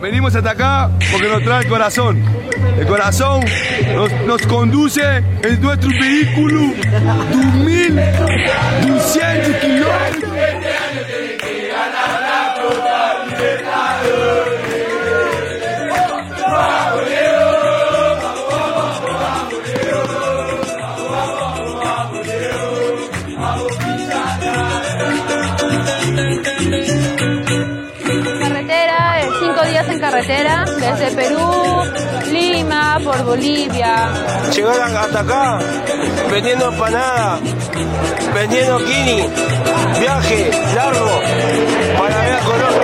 Venimos hasta acá porque nos trae el corazón. El corazón nos, nos conduce en nuestro vehículo de 1200 kilómetros. Carretera, desde Perú, Lima, por Bolivia. Llegar hasta acá vendiendo empanada, vendiendo kini, viaje largo para ver a Colombia.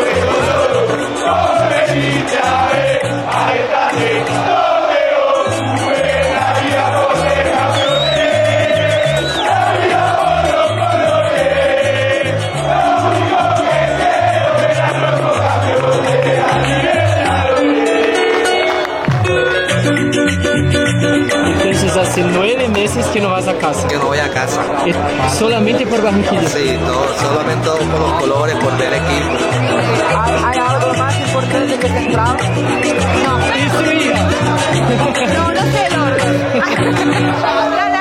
Que no vas a casa. que no voy a casa. Es solamente por Barranquilla. Sí, todo, solamente por los colores, por ver equipo. ¿Hay algo más importante que central? No. Y su hija. No, no sé el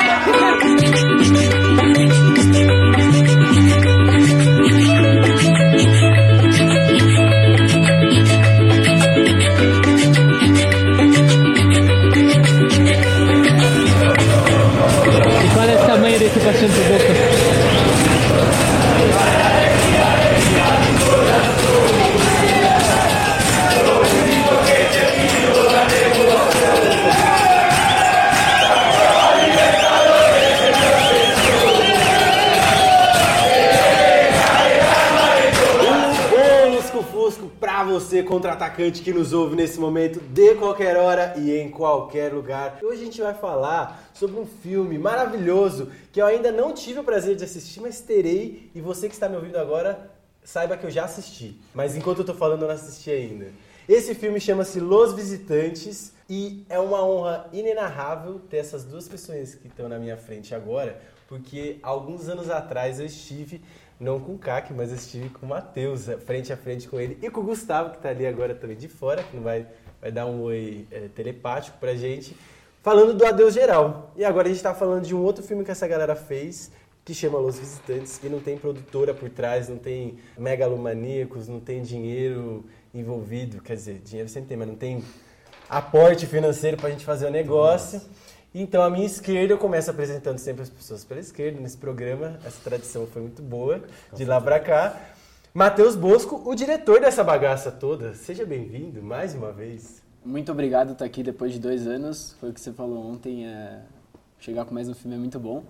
contra-atacante que nos ouve nesse momento, de qualquer hora e em qualquer lugar. Hoje a gente vai falar sobre um filme maravilhoso que eu ainda não tive o prazer de assistir, mas terei. E você que está me ouvindo agora, saiba que eu já assisti. Mas enquanto eu tô falando, eu não assisti ainda. Esse filme chama-se Los Visitantes e é uma honra inenarrável ter essas duas pessoas que estão na minha frente agora, porque alguns anos atrás eu estive, não com o CAC, mas eu estive com o Matheus, frente a frente com ele, e com o Gustavo, que está ali agora também de fora, que não vai, vai dar um oi é, telepático pra gente, falando do Adeus Geral. E agora a gente está falando de um outro filme que essa galera fez, que chama Los Visitantes, e não tem produtora por trás, não tem megalomaníacos, não tem dinheiro envolvido, quer dizer, dinheiro sempre tem, mas não tem aporte financeiro pra gente fazer o negócio. Então, à minha esquerda, eu começo apresentando sempre as pessoas pela esquerda nesse programa. Essa tradição foi muito boa, de lá pra cá. Matheus Bosco, o diretor dessa bagaça toda. Seja bem-vindo mais uma vez. Muito obrigado por estar aqui depois de dois anos. Foi o que você falou ontem. É... Chegar com mais um filme é muito bom.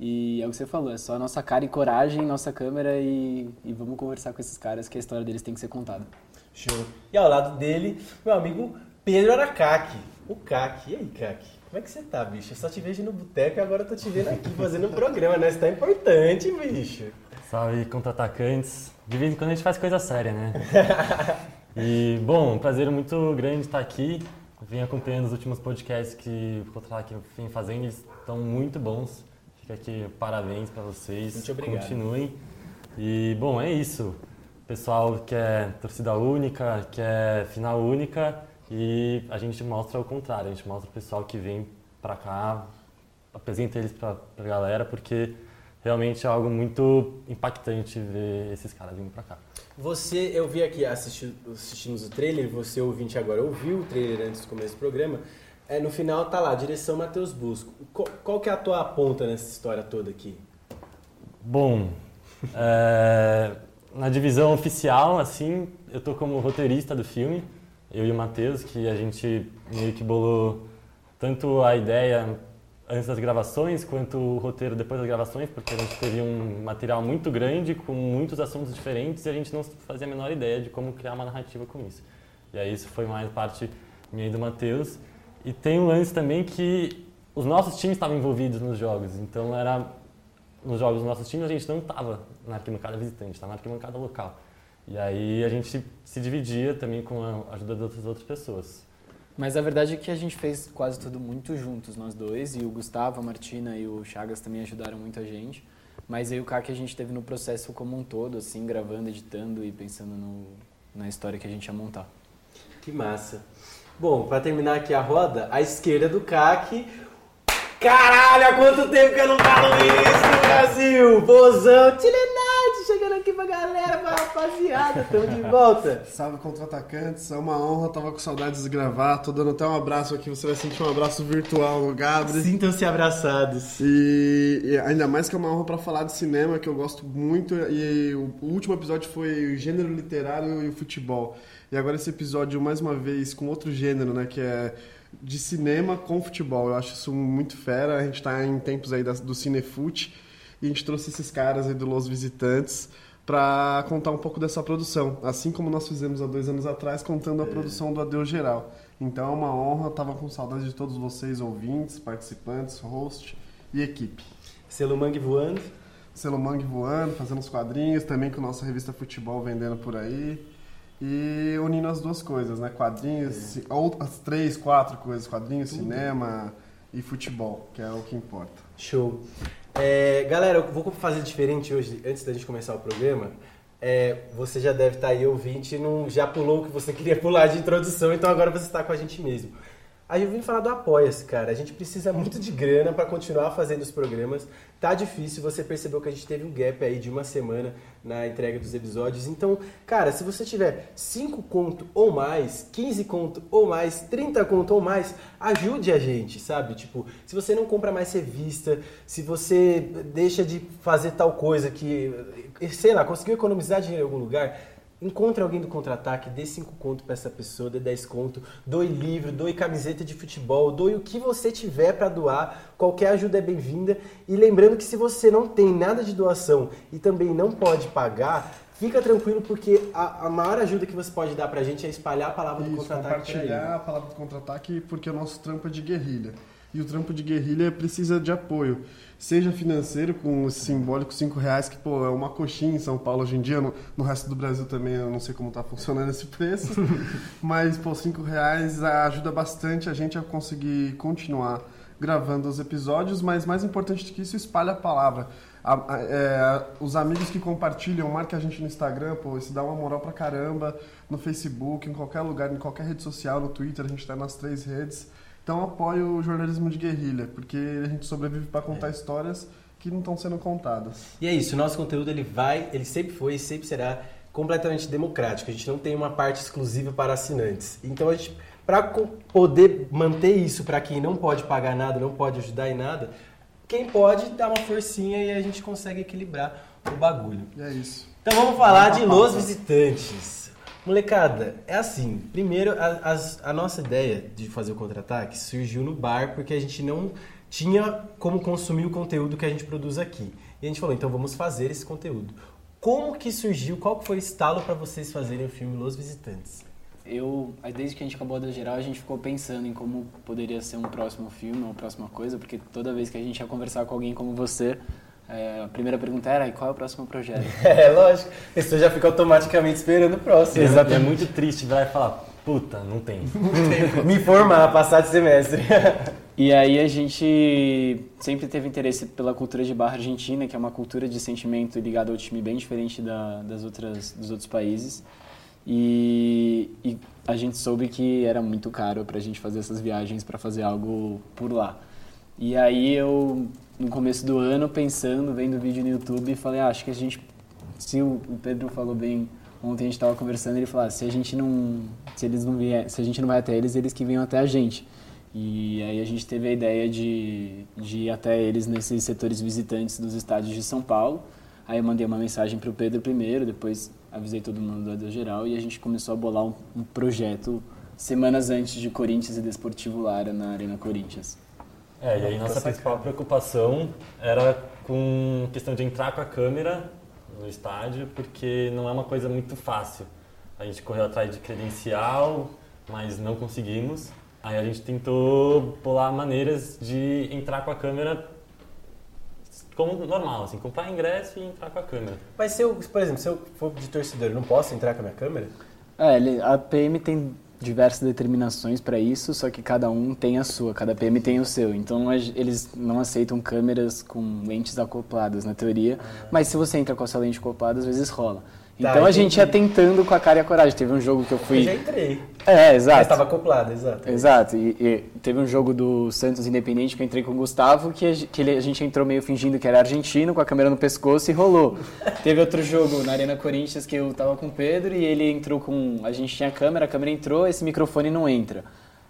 E é o que você falou, é só nossa cara e coragem, nossa câmera e, e vamos conversar com esses caras que a história deles tem que ser contada. Show. E ao lado dele, meu amigo Pedro Aracaki. O Cac. E aí, Cac? Como é que você tá, bicho? Eu só te vejo no boteco e agora eu tô te vendo aqui fazendo um programa, né? Você tá importante, bicho. Salve contra-atacantes. De vez em quando a gente faz coisa séria, né? E, bom, um prazer muito grande estar aqui. Vim acompanhando os últimos podcasts que o Contra-Ataque vem fazendo, eles estão muito bons. Fica aqui parabéns para vocês. Muito obrigado. Continuem. E, bom, é isso. Pessoal quer torcida única, quer final única e a gente mostra o contrário. A gente mostra o pessoal que vem para cá, apresenta eles para a galera, porque realmente é algo muito impactante ver esses caras vindo para cá. Você, eu vi aqui, assisti, assistimos o trailer, você ouvinte agora ouviu o trailer antes do começo do programa. É, no final tá lá, direção Matheus Busco. Qual, qual que é a tua ponta nessa história toda aqui? Bom, é, na divisão oficial, assim, eu tô como roteirista do filme, eu e o Matheus, que a gente meio que bolou tanto a ideia antes das gravações quanto o roteiro depois das gravações, porque a gente teve um material muito grande com muitos assuntos diferentes e a gente não fazia a menor ideia de como criar uma narrativa com isso. E aí isso foi mais parte minha e do Matheus. E tem um lance também que os nossos times estavam envolvidos nos jogos, então era nos jogos dos nossos times a gente não estava na arquibancada visitante, estava na arquibancada local. E aí a gente se dividia também com a ajuda das outras pessoas. Mas a verdade é que a gente fez quase tudo muito juntos, nós dois, e o Gustavo, a Martina e o Chagas também ajudaram muito a gente. Mas aí o que a gente teve no processo como um todo, assim, gravando, editando e pensando no, na história que a gente ia montar. Que massa. Bom, para terminar aqui a roda, à esquerda do CAC, Caralho, há quanto tempo que eu não falo isso no Brasil? Bozão, Tilenite, chegando aqui pra galera, pra rapaziada, tamo de volta. Salve contra-atacantes, é uma honra, tava com saudades de gravar, tô dando até um abraço aqui, você vai sentir um abraço virtual no Gabri. Sintam-se abraçados. E, e, ainda mais que é uma honra pra falar de cinema, que eu gosto muito, e o, o último episódio foi o gênero literário e o futebol. E agora esse episódio, mais uma vez, com outro gênero, né, que é de cinema com futebol. Eu acho isso muito fera. A gente está em tempos aí do Cinefute e a gente trouxe esses caras aí do Los Visitantes para contar um pouco dessa produção, assim como nós fizemos há dois anos atrás, contando a é. produção do Adeus Geral. Então é uma honra, estava com saudade de todos vocês, ouvintes, participantes, host e equipe. Selo Mangue voando. Selo Mangue voando, fazendo os quadrinhos, também com nossa revista Futebol vendendo por aí e unindo as duas coisas, né? Quadrinhos, é. ou as três, quatro coisas, quadrinhos, Tudo. cinema e futebol, que é o que importa. Show. É, galera, eu vou fazer diferente hoje, antes da gente começar o programa. É, você já deve estar aí ouvinte, não, já pulou o que você queria pular de introdução, então agora você está com a gente mesmo. Aí eu vim falar do Apoia-se, cara. A gente precisa muito de grana para continuar fazendo os programas. Tá difícil, você percebeu que a gente teve um gap aí de uma semana na entrega dos episódios. Então, cara, se você tiver 5 conto ou mais, 15 conto ou mais, 30 conto ou mais, ajude a gente, sabe? Tipo, se você não compra mais revista, se você deixa de fazer tal coisa que, sei lá, conseguiu economizar dinheiro em algum lugar, Encontre alguém do contra-ataque, dê 5 conto para essa pessoa, dê 10 conto, doe livro, doe camiseta de futebol, doe o que você tiver para doar, qualquer ajuda é bem-vinda. E lembrando que se você não tem nada de doação e também não pode pagar, fica tranquilo porque a, a maior ajuda que você pode dar para a gente é espalhar a palavra Isso, do contra-ataque. Compartilhar a palavra do contra-ataque porque o nosso trampo é de guerrilha. E o trampo de guerrilha precisa de apoio seja financeiro, com esse simbólico 5 reais, que pô, é uma coxinha em São Paulo hoje em dia, no, no resto do Brasil também eu não sei como está funcionando esse preço, mas pô, 5 reais ajuda bastante a gente a conseguir continuar gravando os episódios, mas mais importante do que isso, espalha a palavra. A, a, é, os amigos que compartilham, marca a gente no Instagram, pô, isso dá uma moral pra caramba, no Facebook, em qualquer lugar, em qualquer rede social, no Twitter, a gente está nas três redes. Então apoio o jornalismo de guerrilha, porque a gente sobrevive para contar é. histórias que não estão sendo contadas. E é isso, o nosso conteúdo ele vai, ele sempre foi e sempre será completamente democrático. A gente não tem uma parte exclusiva para assinantes. Então a gente para poder manter isso para quem não pode pagar nada, não pode ajudar em nada, quem pode dá uma forcinha e a gente consegue equilibrar o bagulho. E é isso. Então vamos falar de Los Visitantes. Molecada, é assim. Primeiro, a, a, a nossa ideia de fazer o contra-ataque surgiu no bar porque a gente não tinha como consumir o conteúdo que a gente produz aqui. E a gente falou, então vamos fazer esse conteúdo. Como que surgiu, qual foi o estalo para vocês fazerem o filme Los Visitantes? Eu, desde que a gente acabou da geral, a gente ficou pensando em como poderia ser um próximo filme, uma próxima coisa, porque toda vez que a gente ia conversar com alguém como você, é, a primeira pergunta era, e qual é o próximo projeto? é, lógico. A pessoa já fica automaticamente esperando o próximo. Exato. É muito triste virar e falar, puta, não tem. Me informar, passar de semestre. e aí a gente sempre teve interesse pela cultura de barra argentina, que é uma cultura de sentimento ligada ao time bem diferente da, das outras, dos outros países. E, e a gente soube que era muito caro para a gente fazer essas viagens para fazer algo por lá. E aí eu no começo do ano pensando, vendo vídeo no YouTube falei, ah, acho que a gente, se o Pedro falou bem ontem a gente estava conversando, ele falou, ah, se a gente não, se eles não vier, se a gente não vai até eles, eles que venham até a gente. E aí a gente teve a ideia de, de ir até eles nesses setores visitantes dos estádios de São Paulo. Aí eu mandei uma mensagem para o Pedro primeiro, depois avisei todo mundo do Geral e a gente começou a bolar um, um projeto semanas antes de Corinthians e Desportivo Lara na Arena Corinthians. É, e aí nossa principal preocupação era com questão de entrar com a câmera no estádio, porque não é uma coisa muito fácil. A gente correu atrás de credencial, mas não conseguimos. Aí a gente tentou bolar maneiras de entrar com a câmera como normal, assim, comprar ingresso e entrar com a câmera. Mas se eu, por exemplo, se eu for de torcedor, eu não posso entrar com a minha câmera? É, ele- a PM tem diversas determinações para isso, só que cada um tem a sua, cada PM tem o seu. Então eles não aceitam câmeras com lentes acopladas, na teoria, mas se você entra com a sua lente acoplada, às vezes rola. Tá, Então a gente ia tentando com a cara e a coragem. Teve um jogo que eu fui. Eu já entrei. É, exato. Mas estava acoplado, exato. Exato, e, e teve um jogo do Santos Independente que eu entrei com o Gustavo, que, a, que ele- a gente entrou meio fingindo que era argentino, com a câmera no pescoço e rolou. teve outro jogo na Arena Corinthians que eu tava com o Pedro e ele entrou com. A gente tinha a câmera, a câmera entrou, esse microfone não entra.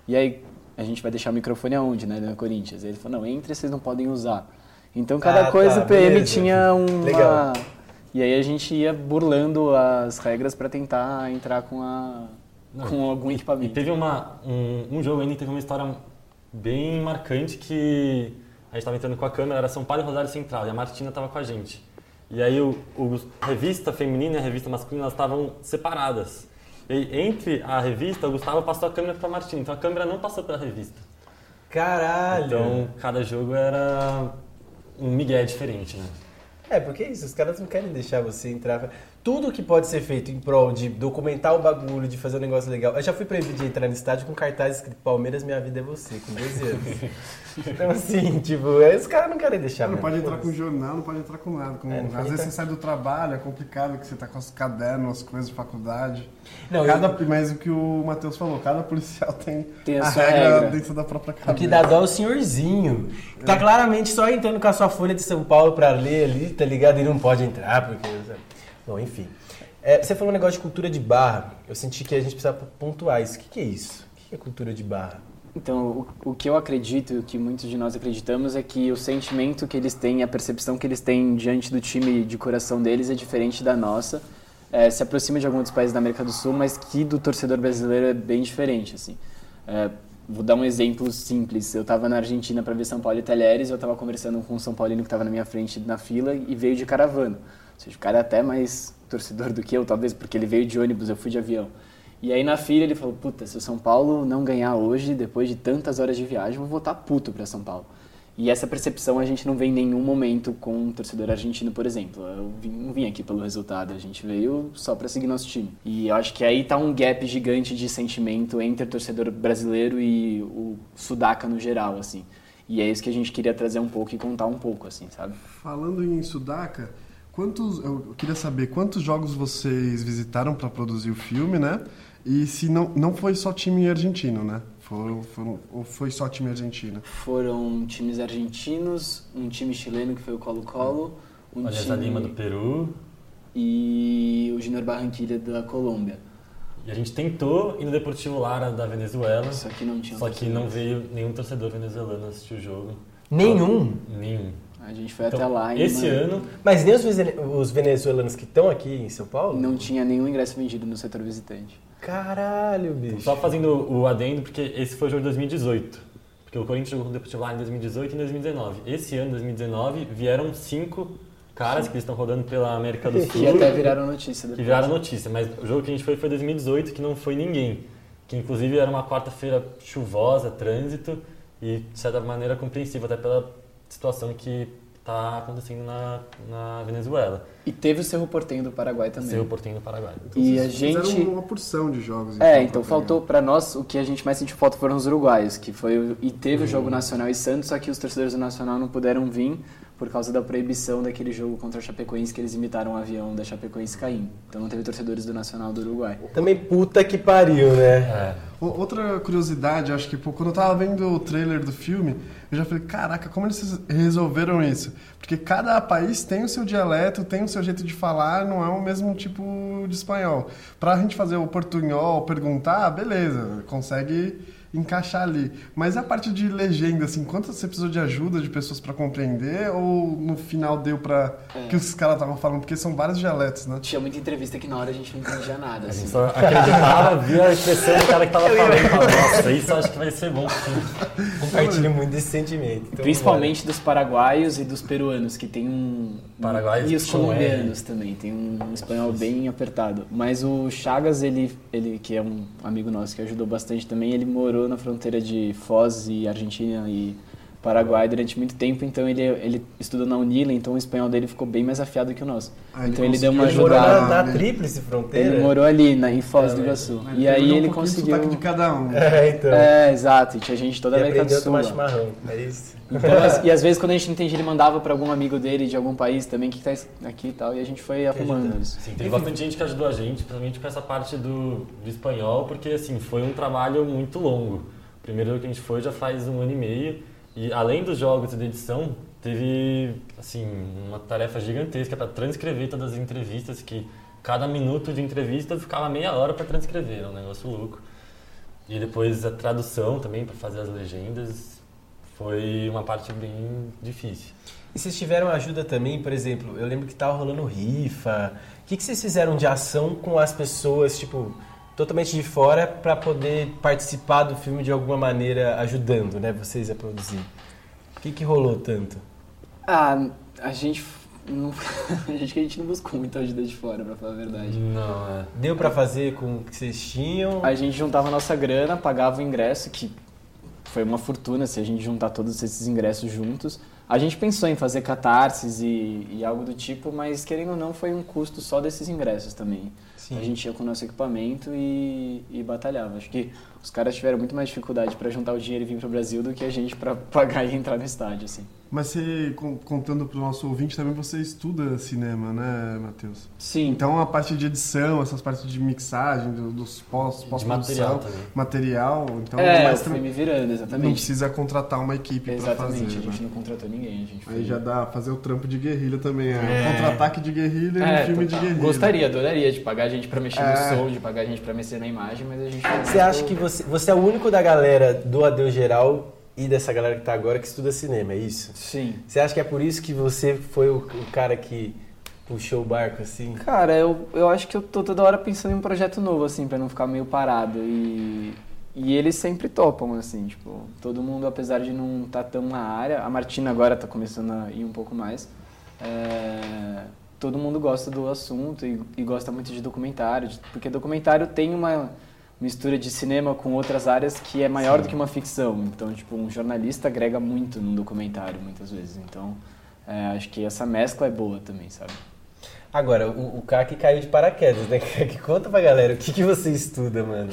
E aí, a gente vai deixar o microfone aonde, na Arena Corinthians? Aí ele falou: não, entra, vocês não podem usar. Então cada Ah, coisa tá, o PM beleza. tinha uma. Legal. E aí a gente ia burlando as regras pra tentar entrar com a. Não, com algum E equipamento. teve uma, um, um jogo ainda que teve uma história bem marcante que a gente estava entrando com a câmera, era São Paulo e Rosário Central, e a Martina estava com a gente. E aí o, o- a revista feminina e a revista masculina estavam separadas. E entre a revista, o Gustavo passou a câmera para a Martina, então a câmera não passou pela revista. Caralho! Então cada jogo era um migué diferente, né? É, porque é isso, os caras não querem deixar você entrar. Tudo que pode ser feito em prol de documentar o bagulho, de fazer um negócio legal. Eu já fui proibido de entrar no estádio com cartaz escrito Palmeiras, minha vida é você, com 12 anos. então, assim, tipo, aí os caras não querem deixar. Não mesmo, pode entrar com jornal, não pode entrar com nada. com- É, não às vezes entrar- você sai do trabalho, é complicado que você tá com os cadernos, as coisas de faculdade. Não, cada, Mas o que o Matheus falou, cada policial tem, Tem a a regra, regra. dentro da própria O cabeça. que dá dó é o senhorzinho. que Tá claramente só entrando com a sua folha de São Paulo pra ler ali, tá ligado? E não pode entrar, porque. Bom, enfim. É, você falou um negócio de cultura de barra. Eu senti que a gente precisava pontuar isso. O que, que é isso? O que é cultura de barra? Então, o, o que eu acredito o que muitos de nós acreditamos é que o sentimento que eles têm, a percepção que eles têm diante do time de coração deles é diferente da nossa. É, se aproxima de alguns países da América do Sul, mas que do torcedor brasileiro é bem diferente, assim. É, vou dar um exemplo simples. Eu estava na Argentina para ver São Paulo e Talheres, eu estava conversando com um São Paulino que estava na minha frente na fila e veio de caravana. Ou seja, o cara é até mais torcedor do que eu, talvez porque ele veio de ônibus, eu fui de avião. E aí na filha ele falou, puta, se o São Paulo não ganhar hoje, depois de tantas horas de viagem, eu vou voltar puto pra São Paulo. E essa percepção a gente não vê em nenhum momento com um torcedor argentino, por exemplo. Eu vim- não vim aqui pelo resultado, a gente veio só pra seguir nosso time. E eu acho que aí tá um gap gigante de sentimento entre o torcedor brasileiro e o sudaca no geral, assim. E é isso que a gente queria trazer um pouco e contar um pouco, assim, sabe? Falando em Sudaca, quantos, eu queria saber quantos jogos vocês visitaram para produzir o filme, né? E se não, não foi só time argentino, né? Foram, foram- ou foi só time argentino? Foram times argentinos, um time chileno que foi o Colo-Colo, um time... Lima do Peru. e o Junior Barranquilla da Colômbia. E a gente tentou ir no Deportivo Lara da Venezuela, Só que não tinha só que não veio nenhum torcedor venezuelano assistir o jogo. Nenhum? Nenhum. A gente foi Então, até lá esse mano, ano Mas nem os, vene- os venezuelanos que estão aqui em São Paulo? não tinha nenhum ingresso vendido no setor visitante. Caralho, bicho. Só fazendo o adendo, porque esse foi o jogo de 2018. Porque o Corinthians jogou com o Deportivo Lara em 2018 e em 2019. Esse ano, 2019, vieram cinco caras que estão rodando pela América do Sul. Que até viraram notícia que depois. viraram notícia. Mas o jogo que a gente foi foi 2018, que não foi ninguém. Que inclusive era uma quarta-feira chuvosa, trânsito, e de certa maneira compreensível, até pela situação que está acontecendo na, na Venezuela. E teve o Cerro Portenho do Paraguai também. Ser o Portinho do Paraguai. E a gente... Fizeram uma porção de jogos. É, pra então pegar. faltou pra nós, o que a gente mais sentiu falta foram os uruguaios, que foi o- e teve o jogo Nacional e Santos, só que os torcedores do Nacional não puderam vir por causa da proibição daquele jogo contra a Chapecoense que eles imitaram o avião da Chapecoense caindo. Então não teve torcedores do Nacional do Uruguai. Também puta que pariu, né? É. Outra curiosidade, acho que pô, quando eu tava vendo o trailer do filme, eu já falei, caraca, como eles resolveram isso? Porque cada país tem o seu dialeto, tem o seu jeito de falar, não é o mesmo tipo de espanhol. Pra gente fazer o portunhol, perguntar, beleza, consegue encaixar ali. Mas a parte de legenda, assim, quanto você precisou de ajuda de pessoas para compreender ou no final deu para É. que os caras estavam falando? Porque são vários dialetos, né? Tinha muita entrevista que na hora a gente não entendia nada. Assim. Só acreditava, via a expressão do cara que tava falando. e falava, Nossa, isso eu acho que vai ser bom. sim." Compartilho muito desse sentimento. Então, Principalmente dos paraguaios e dos peruanos, que tem um. Paraguaios e os com colombianos também, tem um espanhol bem apertado. Mas o Chagas, ele, ele, que é um amigo nosso que ajudou bastante também, ele morou na fronteira de Foz e Argentina e Paraguai durante muito tempo, então ele, ele estudou na Unila, então o espanhol dele ficou bem mais afiado que o nosso. Ah, ele então ele deu uma Ele morou ajudada. na, na tríplice fronteira. Ele morou ali, na, em Foz do Iguaçu. E aí um ele conseguiu. de cada um. É, então. É, exato. E tinha gente toda a América do Sul. chimarrão. É isso. Então, e às vezes quando a gente não entendia, ele mandava pra algum amigo dele de algum país também que tá aqui e tal, e a gente foi arrumando isso. Sim, teve bastante gente que ajudou a gente, principalmente com essa parte do, do espanhol, porque assim, foi um trabalho muito longo. Primeiro que a gente foi já faz um ano e meio, e além dos jogos e da edição, teve assim, uma tarefa gigantesca para transcrever todas as entrevistas, que cada minuto de entrevista ficava meia hora para transcrever, um negócio louco. E depois a tradução também para fazer as legendas foi uma parte bem difícil. E vocês tiveram ajuda também, por exemplo, eu lembro que tava rolando rifa. O que, que vocês fizeram de ação com as pessoas, tipo, totalmente de fora, para poder participar do filme de alguma maneira, ajudando, né, vocês a produzir? O que, que rolou tanto? Ah, a gente. Não, a gente que a gente não buscou muita ajuda de fora, pra falar a verdade. Não, é. Deu para fazer com o que vocês tinham? A gente juntava a nossa grana, pagava o ingresso, que foi uma fortuna se a gente juntar todos esses ingressos juntos. A gente pensou em fazer catarses e, e algo do tipo, mas querendo ou não, foi um custo só desses ingressos também. Sim. A gente ia com o nosso equipamento e, e batalhava. Acho que os caras tiveram muito mais dificuldade para juntar o dinheiro e vir para o Brasil do que a gente para pagar e entrar no estádio, assim. Mas você, con- contando pro nosso ouvinte, também você estuda cinema, né, Matheus? Sim. Então a parte de edição, essas partes de mixagem, do- dos pós, pós material material, então é, mais eu fui me virando, não exatamente. precisa contratar uma equipe para Exatamente, fazer. a gente né? não contratou ninguém, a gente foi... Aí já dá fazer o trampo de guerrilha também, é. É. contra-ataque de guerrilha e um É, filme total. de guerrilha. Gostaria, adoraria de pagar a gente pra mexer É. no som, de pagar a gente pra mexer na imagem, mas a gente não Você acha que você, você é o único da galera do Adeus Geral e dessa galera que tá agora que estuda cinema, é isso? Sim. Você acha que é por isso que você foi o, o cara que puxou o barco assim? Cara, eu, eu acho que eu tô toda hora pensando em um projeto novo, assim, pra não ficar meio parado. E, e eles sempre topam, assim, tipo, todo mundo, apesar de não estar tão na área, a Martina agora tá começando a ir um pouco mais. é, todo mundo gosta do assunto e, e gosta muito de documentário, de- porque documentário tem uma mistura de cinema com outras áreas que é maior do que uma ficção. Então, tipo, um jornalista agrega muito num documentário, muitas vezes. Então, é, acho que essa mescla é boa também, sabe? Agora, o, o que caiu de paraquedas, né? Que conta pra galera, o que, que você estuda, mano?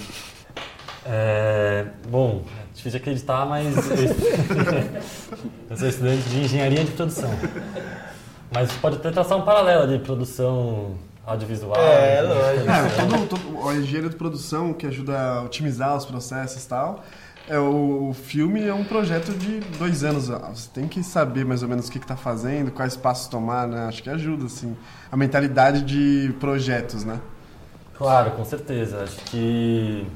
É, bom, é difícil de acreditar, mas eu sou estudante de engenharia de produção. Mas pode até traçar um paralelo ali, produção audiovisual. É, né? lógico. É, todo, todo, o engenheiro de produção que ajuda a otimizar os processos e tal. É, o, o filme é um projeto de dois anos. ó. Você tem que saber mais ou menos o que está fazendo, quais passos tomar, né? Acho que ajuda, assim. A mentalidade de projetos, né? Claro, com certeza. Acho que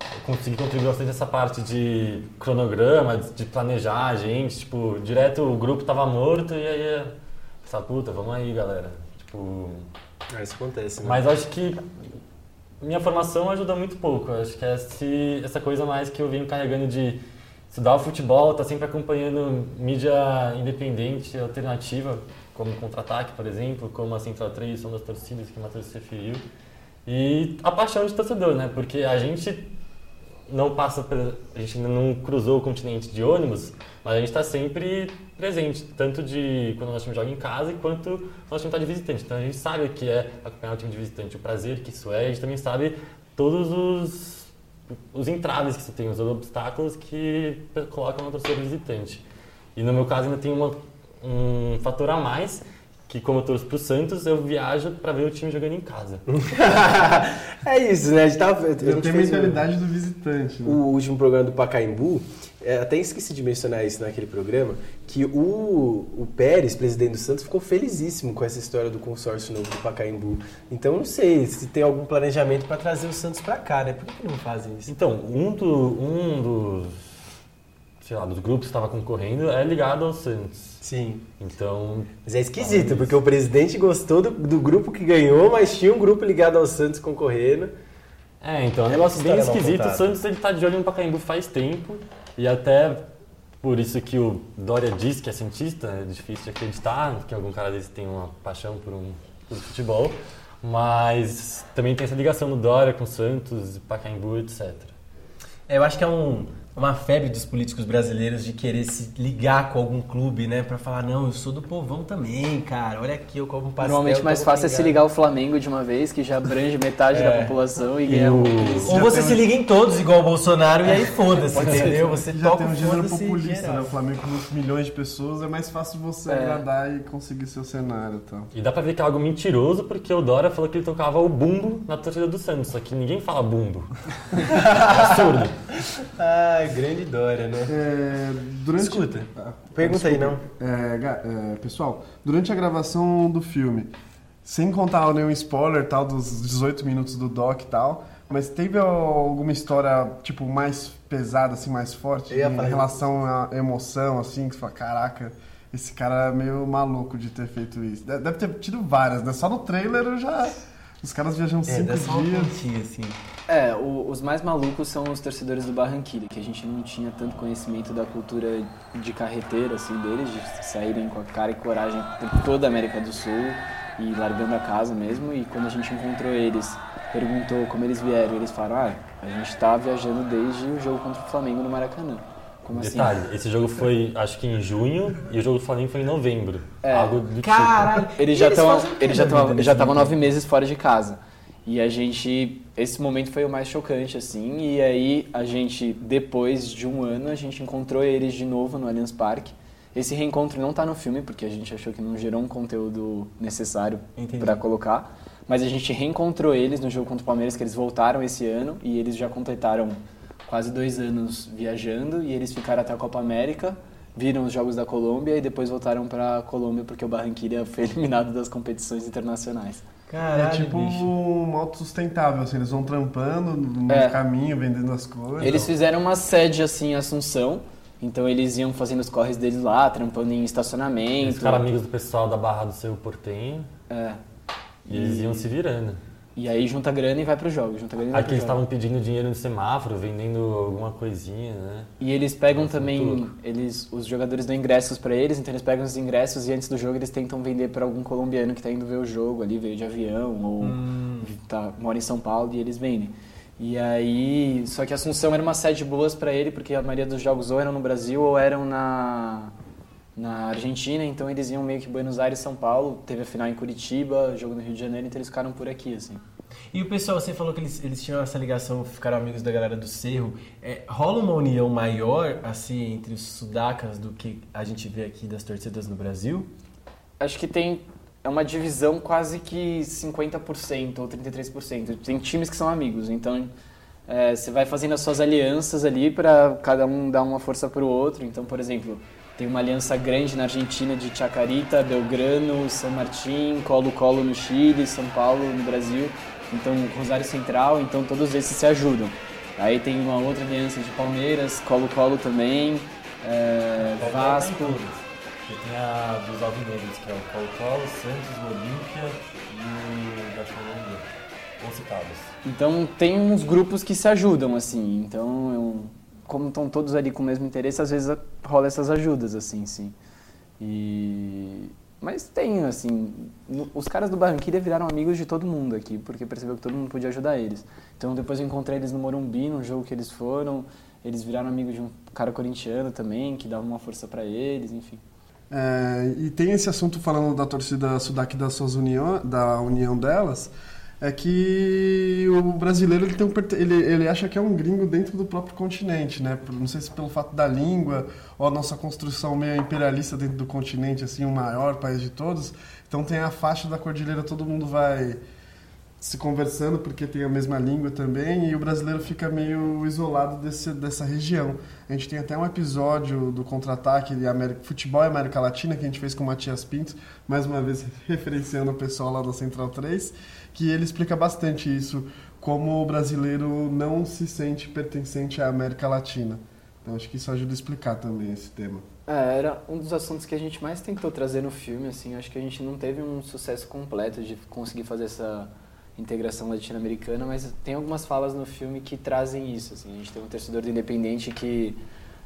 eu consegui contribuir bastante nessa parte de cronograma, de planejar a gente. Tipo, direto o grupo tava morto e aí, essa puta, vamos aí, galera. Tipo, Ah, isso acontece, né? Mas acho que minha formação ajuda muito pouco. Acho que é esse, essa coisa mais que eu venho carregando de estudar o futebol, tá sempre acompanhando mídia independente, alternativa, como Contra-Ataque, por exemplo, como a Central 3, Som das Torcidas, que o Matheus se referiu. E a paixão de torcedor, né? Porque a gente não passa, por- a gente ainda não cruzou o continente de ônibus, mas a gente está sempre presente, tanto de quando o nosso time joga em casa, quanto o nosso time está de visitante. Então a gente sabe o que é acompanhar o time de visitante, o prazer que isso é, a gente também sabe todos os, os entraves que isso tem, os obstáculos que colocam na torcida visitante. E no meu caso ainda tem uma, um fator a mais, que como eu torço pro Santos, eu viajo pra ver o time jogando em casa. é isso, né? A gente tava, a Eu gente tenho a mentalidade do visitante. né? o último programa do Pacaembu, é, até esqueci de mencionar isso naquele programa, que o, o Pérez, presidente do Santos, ficou felizíssimo com essa história do consórcio novo do Pacaembu. Então eu não sei se tem algum planejamento para trazer o Santos para cá, né? Por que, que não fazem isso? Então, um, do, um dos, sei lá, dos grupos que estava concorrendo é ligado ao Santos. Sim. Então, Mas é esquisito, porque o presidente gostou do, do grupo que ganhou, mas tinha um grupo ligado ao Santos concorrendo. é, então é um negócio bem esquisito. O. Santos ele tá de olho no Pacaembu faz tempo e até por isso que o Dória diz que é cientista, é difícil de acreditar que algum cara desse tem uma paixão por um por futebol, mas também tem essa ligação do Dória com o Santos, Pacaembu, etc. É, eu acho que é um, uma febre dos políticos brasileiros de querer se ligar com algum clube, né? Pra falar, não, eu sou do povão também, cara. Olha aqui, eu como pastel. Normalmente mais fácil é se ligado." ligar ao Flamengo de uma vez, que já abrange metade É. da população e E ganha o- um- Ou você se liga em todos, igual o Bolsonaro, e aí foda-se, Pode ser. entendeu? Você Já toca tem um gênero foda-se populista, geral. né? O Flamengo com milhões de pessoas é mais fácil você É. agradar e conseguir seu cenário e tal. E dá pra ver que é algo mentiroso, porque o Dória falou que ele tocava o bumbo na torcida do Santos, só que ninguém fala bumbo. É absurdo. Ai, grande Dória, né? É, durante... Escuta, Ah, pergunta aí, desculpa. É, é, pessoal, durante a gravação do filme, sem contar nenhum spoiler tal dos 18 minutos do doc e tal, mas teve alguma história tipo mais pesada, assim, mais forte em relação à emoção, assim, que você fala, caraca, esse cara é meio maluco de ter feito isso. De- Deve ter tido várias, né? Só no trailer eu já. Os caras viajam É, cinco dias. pontinha, assim. É, o- os mais malucos são os torcedores do Barranquilla, que a gente não tinha tanto conhecimento da cultura de carreteira, assim, deles, de saírem com a cara e coragem por toda a América do Sul e largando a casa mesmo. E quando a gente encontrou eles, perguntou como eles vieram, eles falaram, ah, a gente tá viajando desde o jogo contra o Flamengo no Maracanã. Como assim? Detalhe, esse jogo foi, acho que em junho, e o jogo do Flamengo foi em novembro. É. Algo do Caralho! Eles E já eles o quê eles já nesse já estavam tempo? nove meses fora de casa e a gente esse momento foi o mais chocante assim e aí a gente depois de um ano a gente encontrou eles de novo no Allianz Parque esse reencontro não está no filme porque a gente achou que não gerou um conteúdo necessário para colocar mas a gente reencontrou eles no jogo contra o Palmeiras que eles voltaram esse ano e eles já completaram quase dois anos viajando e eles ficaram até a Copa América viram os jogos da Colômbia e depois voltaram para Colômbia porque o Barranquilla foi eliminado das competições internacionais. Caralho, É tipo bicho. um modo sustentável, assim, eles vão trampando no É. caminho, vendendo as coisas. Eles fizeram uma sede assim em Assunção, então eles iam fazendo os corres deles lá, trampando em Eles estacionamento. ficaram amigos do pessoal da Barra do Seu Portenho É. e eles iam se virando. E aí junta grana e vai pro jogo, junta grana e vai Aqui eles estavam pedindo dinheiro no semáforo, vendendo alguma coisinha, né? E eles pegam Nossa, também, eles, os jogadores dão ingressos pra eles, então eles pegam os ingressos e antes do jogo eles tentam vender pra algum colombiano que tá indo ver o jogo ali, veio de avião ou Hum. tá, mora em São Paulo e eles vendem. E aí, só que Assunção era uma sede boas pra ele, porque a maioria dos jogos ou eram no Brasil ou eram na na Argentina, então eles iam meio que Buenos Aires, São Paulo, teve a final em Curitiba, jogo no Rio de Janeiro, então eles ficaram por aqui assim. E o pessoal, você falou que eles, eles tinham essa ligação, ficaram amigos da galera do Cerro. É, rola uma união maior, assim, entre os sudacas do que a gente vê aqui das torcidas no Brasil? acho que tem é uma divisão quase que 50% ou 33%. Tem times que são amigos, então é, você vai fazendo as suas alianças ali para cada um dar uma força para o outro. Então, por exemplo, tem uma aliança grande na Argentina de Chacarita, Belgrano, São Martín, Colo-Colo no Chile, São Paulo no Brasil, então Rosário Central, então todos esses se ajudam. Aí tem uma outra aliança de Palmeiras, Colo-Colo também, é, Vasco. Porque tem a dos Alvinegros, que é o Colo-Colo, Santos, o Olímpia e o da Colômbia, Once Caldas. Então tem uns grupos que se ajudam, assim. Então, eu- como estão todos ali com o mesmo interesse, às vezes rola essas ajudas, assim, sim. E... Mas tem, assim, os caras do Barranquilla viraram amigos de todo mundo aqui, porque percebeu que todo mundo podia ajudar eles. Então depois eu encontrei eles no Morumbi, num jogo que eles foram, eles viraram amigos de um cara corintiano também, que dava uma força pra eles, enfim. É, e tem esse assunto falando da torcida Sudac das suas união, da união delas, é que o brasileiro ele, tem um, ele, ele acha que é um gringo dentro do próprio continente, né? Não sei se pelo fato da língua ou a nossa construção meio imperialista dentro do continente, assim, o maior país de todos. Então tem a faixa da cordilheira, todo mundo vai se conversando porque tem a mesma língua também e o brasileiro fica meio isolado desse, dessa região. A gente tem até um episódio do Contra-Ataque de América, Futebol e América Latina que a gente fez com o Matias Pinto, mais uma vez referenciando o pessoal lá da Central 3, que ele explica bastante isso, como o brasileiro não se sente pertencente à América Latina. Então acho que isso ajuda a explicar também esse tema. É, era um dos assuntos que a gente mais tentou trazer no filme, assim, acho que a gente não teve um sucesso completo de conseguir fazer essa integração latino-americana, mas tem algumas falas no filme que trazem isso, assim, a gente tem um torcedor do Independente que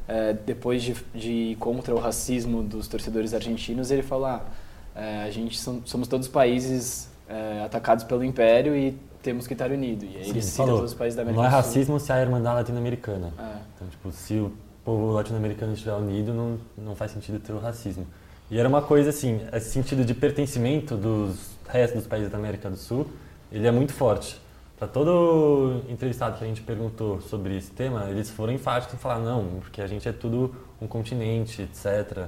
é, depois de, de ir contra o racismo dos torcedores argentinos, ele fala, ah, é, a gente som- somos todos países é, atacados pelo Império e temos que estar unidos, e aí Sim, ele cita falou, todos os países da América não é Sul. racismo se a Irmandade Latino-Americana. É. Então, tipo, se o povo latino-americano estiver unido, não, não faz sentido ter o racismo. E era uma coisa assim, esse sentido de pertencimento dos restos dos países da América do Sul, ele é muito forte. Para todo entrevistado que a gente perguntou sobre esse tema, eles foram enfáticos em falar não, porque a gente é tudo um continente, etc.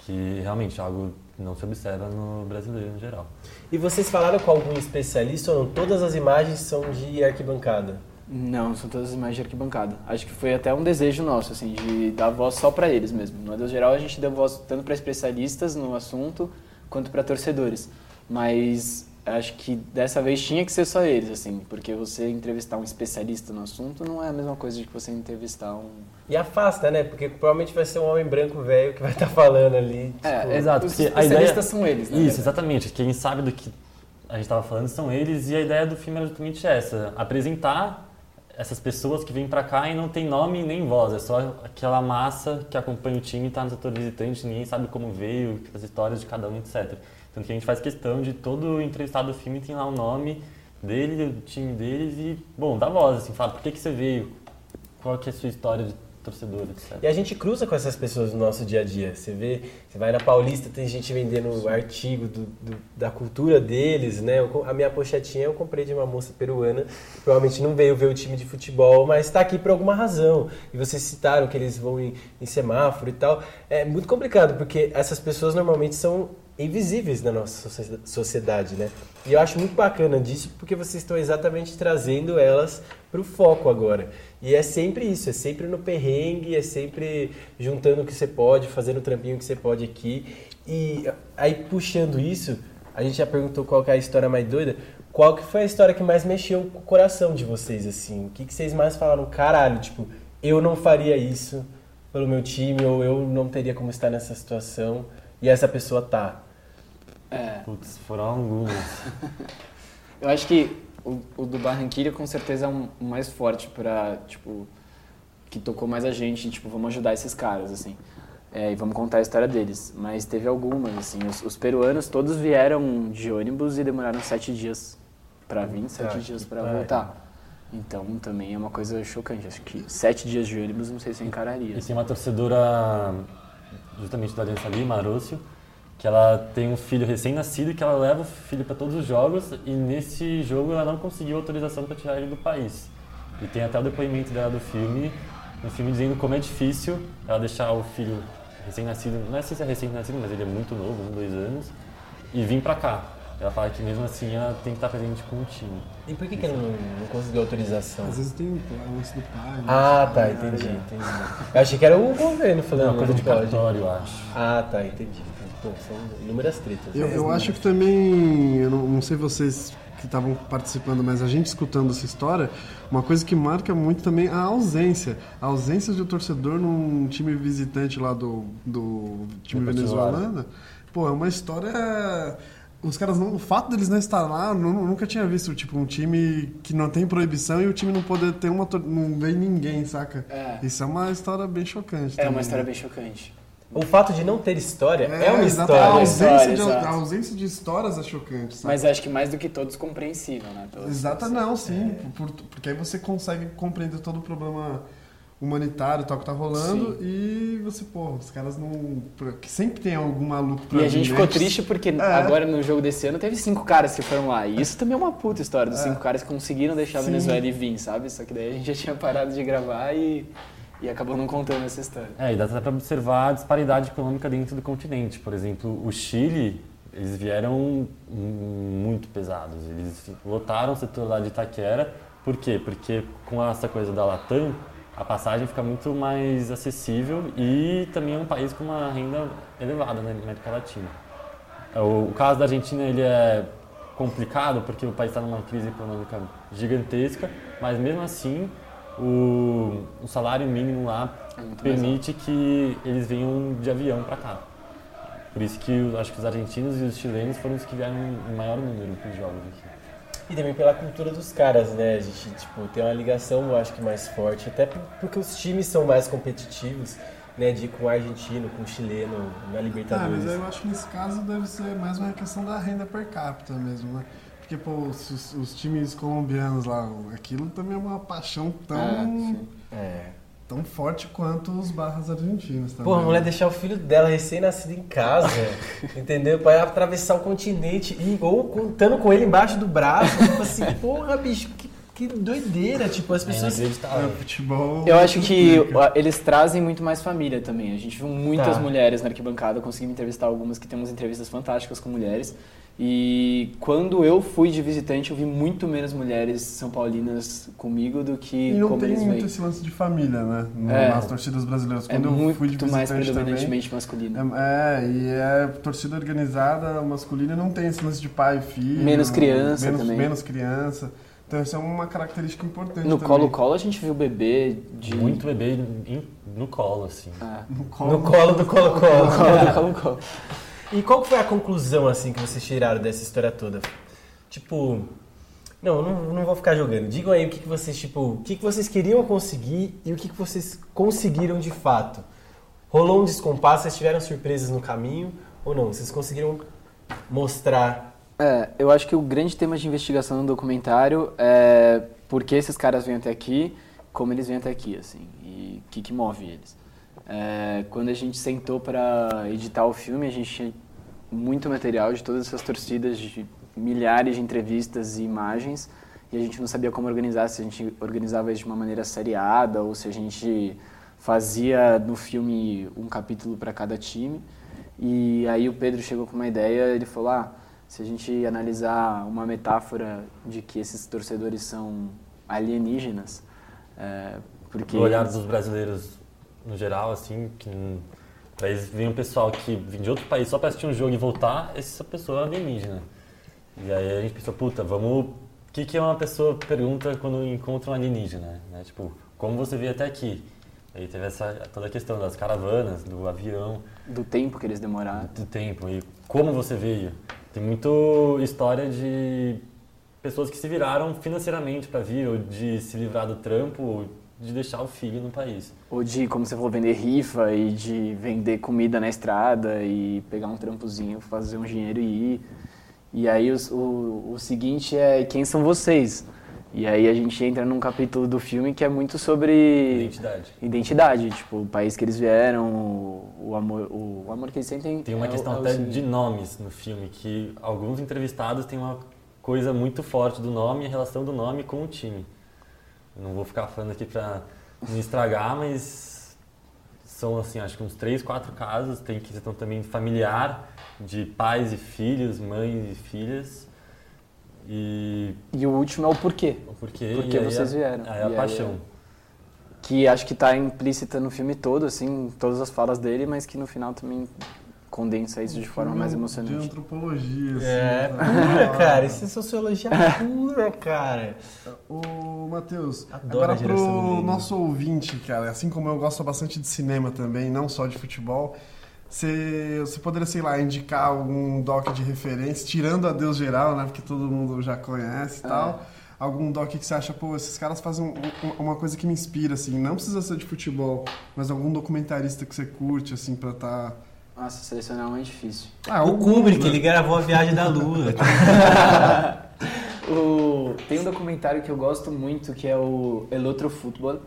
Que realmente é algo não se observa no brasileiro em geral. E vocês falaram com algum especialista ou não? Todas as imagens são de arquibancada? Não, são todas as imagens de arquibancada. Acho que foi até um desejo nosso, assim, de dar voz só para eles mesmo. No Geral, a gente deu voz tanto para especialistas no assunto, quanto para torcedores. Mas acho que dessa vez tinha que ser só eles, assim, porque você entrevistar um especialista no assunto não é a mesma coisa de que você entrevistar um... E afasta, né? Porque provavelmente vai ser um homem branco velho que vai estar falando ali. É, tipo, Exato, os especialistas ideia... são eles, né? Isso, exatamente. Quem sabe do que a gente estava falando são eles e a ideia do filme é justamente essa: apresentar essas pessoas que vêm para cá e não tem nome nem voz, é só aquela massa que acompanha o time e está no setor visitante, ninguém sabe como veio, as histórias de cada um, etc. Tanto que a gente faz questão de todo entrevistado do filme tem lá o nome dele, do time deles e, bom, dá voz, assim, fala por que, que você veio, qual que é a sua história de torcedor, etc. E a gente cruza com essas pessoas no nosso dia a dia. Você vê, você vai na Paulista, tem gente vendendo artigo do, do- da cultura deles, né? Eu a minha pochetinha eu comprei de uma moça peruana, que provavelmente não veio ver o time de futebol, mas está aqui por alguma razão. E vocês citaram que eles vão em, em semáforo e tal. É muito complicado, porque essas pessoas normalmente são invisíveis na nossa socie- sociedade, né? E eu acho muito bacana disso, porque vocês estão exatamente trazendo elas para o foco agora. E é sempre isso, é sempre no perrengue, é sempre juntando o que você pode, fazendo o trampinho que você pode aqui. E aí puxando isso, a gente já perguntou qual é a história mais doida. Qual que foi a história que mais mexeu com o coração de vocês, assim? O que, que vocês mais falaram? Caralho, tipo, eu não faria isso pelo meu time, ou eu não teria como estar nessa situação, e essa pessoa tá. É, Putz, foram algumas. Eu acho que o, o do Barranquilla com certeza é um, um mais forte pra, tipo, que tocou mais a gente, tipo, vamos ajudar esses caras, assim. É, e vamos contar a história deles. Mas teve algumas, assim, os, os peruanos todos vieram de ônibus e demoraram sete dias pra vir, sete dias pariu. voltar. Então também é uma coisa chocante. Acho que sete dias de ônibus não sei se eu encararia. E tem uma torcedora, justamente do Aliança Lima, Arócio, que ela tem um filho recém-nascido e que ela leva o filho para todos os jogos e nesse jogo ela não conseguiu autorização para tirar ele do país. E tem até o depoimento dela do filme, no filme dizendo como é difícil ela deixar o filho recém-nascido, não sei se é recém-nascido, mas ele é muito novo, um, dois anos, e vir para cá. Ela fala que mesmo assim ela tem que estar presente com o time. E por que, que não, não conseguiu autorização? Às vezes tem o lance do pai. né? Ah, tá, entendi, entendi. Eu achei que era o governo Não, falando, coisa não de pode. cartório, eu acho. Ah, tá, entendi. Pô, são inúmeras tretas. Eu, eu acho que também, eu não, não sei vocês que estavam participando, mas a gente escutando essa história, uma coisa que marca muito também é a ausência. A ausência de um torcedor num time visitante lá do, do time venezuelano, pô, é uma história. Os caras não. O fato deles não estar lá, nunca tinha visto, tipo, um time que não tem proibição e o time não poder ter uma. não vem ninguém, saca? É. Isso é uma história bem chocante. É uma também. história bem chocante. O fato de não ter história é, uma exato, história. A ausência, história, de, a ausência de histórias é chocante, sabe? Mas acho que mais do que todos compreensível, né? Exata não, sim. Por- porque aí você consegue compreender todo o problema humanitário, tal, que tá rolando, e você, pô, os caras não... que Sempre tem algum maluco pra E a gente ficou triste porque É. agora no jogo desse ano teve cinco caras que foram lá. E isso também é uma puta história dos É. cinco caras que conseguiram deixar a Sim. Venezuela ir vir, sabe? Só que daí a gente já tinha parado de gravar e, e acabou não contando essa história. É, e dá até para observar a disparidade econômica dentro do continente. Por exemplo, o Chile, eles vieram muito pesados. Eles lotaram o setor lá de Itaquera. Por quê? Porque com essa coisa da Latam, a passagem fica muito mais acessível e também é um país com uma renda elevada na América Latina. O, caso da Argentina ele é complicado porque o país está numa crise econômica gigantesca, mas mesmo assim o, o salário mínimo lá É permite que eles venham de avião para cá. Por isso que eu acho que os argentinos e os chilenos foram os que vieram em maior número para os jogos aqui. E também pela cultura dos caras, né? A gente, tipo, tem uma ligação, eu acho que mais forte, até por- porque os times são mais competitivos, né? De com o argentino, com o chileno na Ah, Libertadores. mas aí eu acho que nesse caso deve ser mais uma questão da renda per capita mesmo, né? Porque, pô, os, os- times colombianos lá, aquilo também é uma paixão tão, É. tão forte quanto os barras argentinos também. Porra, a mulher deixar o filho dela recém-nascido em casa, entendeu? Pra atravessar o continente e, ou contando com ele embaixo do braço, tipo assim, porra, bicho, que, que doideira, tipo, as pessoas... É, futebol... Eu acho que eles trazem muito mais família também. A gente viu muitas Tá. mulheres na arquibancada, conseguimos entrevistar algumas que temos entrevistas fantásticas com mulheres. E quando eu fui de visitante, eu vi muito menos mulheres são paulinas comigo do que E não como tem eles muito esse lance de família, né? No- É. Nas torcidas brasileiras. É Quando eu muito fui de mais visitante predominantemente também, masculino. É, é, e é torcida organizada masculina não tem esse lance de pai e filho. Menos criança menos, também. Menos criança. Então isso é uma característica importante No colo-colo a gente viu bebê de... Muito bebê no colo, assim. No colo, No colo do Colo-Colo. No colo do colo-colo. E qual foi a conclusão, assim, que vocês tiraram dessa história toda? Tipo... Não, não, não vou ficar jogando. Digam aí o que, que vocês, tipo, o que, que vocês queriam conseguir e o que, que vocês conseguiram de fato. Rolou um descompasso, vocês tiveram surpresas no caminho ou não? Vocês conseguiram mostrar É, eu acho que o grande tema de investigação no documentário é por que esses caras vêm até aqui, como eles vêm até aqui, assim, e o que, que move eles. É, quando a gente sentou para editar o filme, a gente tinha muito material de todas essas torcidas, de milhares de entrevistas e imagens, e a gente não sabia como organizar, se a gente organizava de uma maneira seriada ou se a gente fazia no filme um capítulo para cada time. E aí o Pedro chegou com uma ideia, ele falou: "Ah, se a gente analisar uma metáfora de que esses torcedores são alienígenas, é, porque O olhar dos brasileiros no geral, assim, que pra eles vem um pessoal que vem de outro país só pra assistir um jogo e voltar, essa pessoa é alienígena. E aí a gente pensou, puta, vamos. O que, que uma pessoa pergunta quando encontra um alienígena? Né? Tipo, como você veio até aqui? Aí teve essa, toda a questão das caravanas, do avião, do tempo que eles demoraram. do tempo e como você veio. Tem muita história de pessoas que se viraram financeiramente para vir, ou de se livrar do trampo, ou de deixar o filho no país. Ou de, como você falou, vender rifa e de vender comida na estrada e pegar um trampozinho, fazer um dinheiro e ir. E aí os- o, o seguinte é quem são vocês? E aí a gente entra num capítulo do filme que é muito sobre Identidade. identidade, tipo, o país que eles vieram, o, o amor, o, o amor que eles sentem. Tem uma é o- questão é o até seguinte. de nomes no filme, que alguns entrevistados têm uma coisa muito forte do nome e a relação do nome com o time. Não vou ficar falando aqui pra não estragar, mas são assim, acho que uns três, quatro casos. Tem questão também familiar, de pais e filhos, mães e filhas. E E o último é o porquê. o porquê. Porque vocês a- vieram. Aí a E aí paixão. é- Que acho que está implícita no filme todo, assim, em todas as falas dele, mas que no final também condensa isso de forma mais De emocionante. antropologia, assim. É, tá? pura, cara. Isso é sociologia pura, cara. Ô, Matheus, agora pro nosso ouvinte, cara, assim como eu gosto bastante de cinema também, não só de futebol, você, você poderia, sei lá, indicar algum doc de referência, tirando a Deus Geral, né, porque todo mundo já conhece e tal, algum doc que você acha, pô, esses caras fazem um- um- uma coisa que me inspira, assim, não precisa ser de futebol, mas algum documentarista que você curte, assim, pra tá... Nossa, selecionar é muito difícil. Ah, O algum, Kubrick, ele gravou a Viagem da Lua. O- Tem um documentário que eu gosto muito, que é o El Outro Futebol,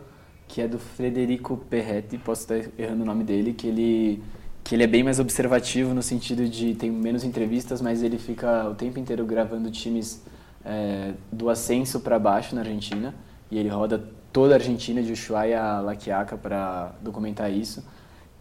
que é do Frederico Perretti, posso estar errando o nome dele, que ele que ele é bem mais observativo no sentido de tem menos entrevistas, mas ele fica o tempo inteiro gravando times é, do ascenso para baixo na Argentina e ele roda toda a Argentina de Ushuaia a La Quiaca para documentar isso.